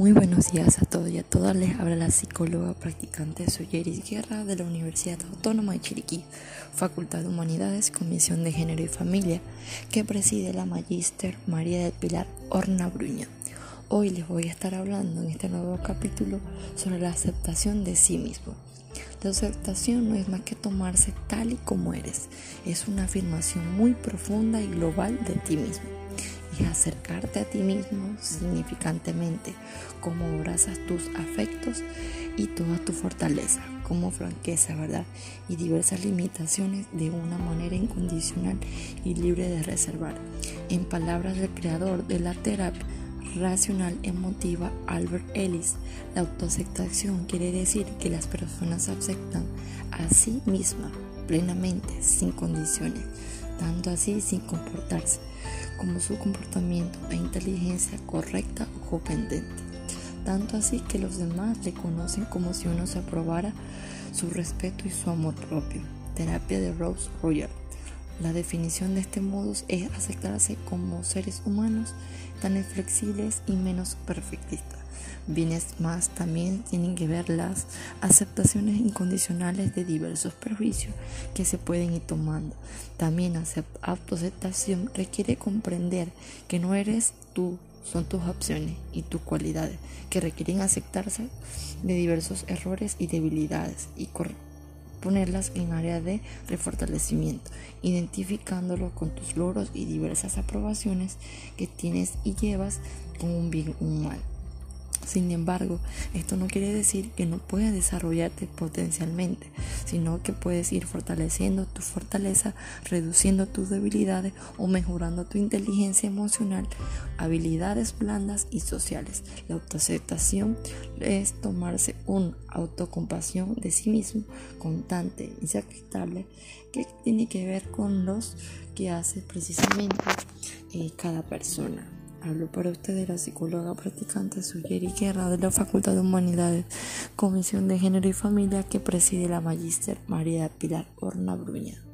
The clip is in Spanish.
Muy buenos días a todos y a todas. Les habla la psicóloga practicante Soyeris Guerra de la Universidad Autónoma de Chiriquí, Facultad de Humanidades, Comisión de Género y Familia, que preside la Magíster María del Pilar Horna Bruña. Hoy les voy a estar hablando en este nuevo capítulo sobre la aceptación de sí mismo. La aceptación no es más que tomarse tal y como eres, es una afirmación muy profunda y global de ti mismo acercarte a ti mismo significantemente, como abrazas tus afectos y toda tu fortaleza, como franqueza, ¿verdad? Y diversas limitaciones de una manera incondicional y libre de reservar. En palabras del creador de la terapia racional emotiva Albert Ellis, la autoaceptación quiere decir que las personas aceptan a sí mismas plenamente, sin condiciones, tanto así sin comportarse como su comportamiento e inteligencia correcta o competente, tanto así que los demás le conocen como si uno se aprobara su respeto y su amor propio. Terapia de Rose Royal. La definición de este modo es aceptarse como seres humanos tan flexibles y menos perfectistas Bienes más también tienen que ver las aceptaciones incondicionales de diversos prejuicios que se pueden ir tomando. También autoaceptación requiere comprender que no eres tú, son tus opciones y tus cualidades que requieren aceptarse de diversos errores y debilidades y ponerlas en área de refortalecimiento, identificándolo con tus logros y diversas aprobaciones que tienes y llevas con un bien o un mal. Sin embargo, esto no quiere decir que no puedas desarrollarte potencialmente, sino que puedes ir fortaleciendo tu fortaleza, reduciendo tus debilidades o mejorando tu inteligencia emocional, habilidades blandas y sociales. La autoaceptación es tomarse una autocompasión de sí mismo constante, insacristable, que tiene que ver con los que hace precisamente eh, cada persona. Hablo para ustedes la psicóloga practicante Suyeri Guerra de la Facultad de Humanidades, Comisión de Género y Familia que preside la Magíster María Pilar Horna Bruña.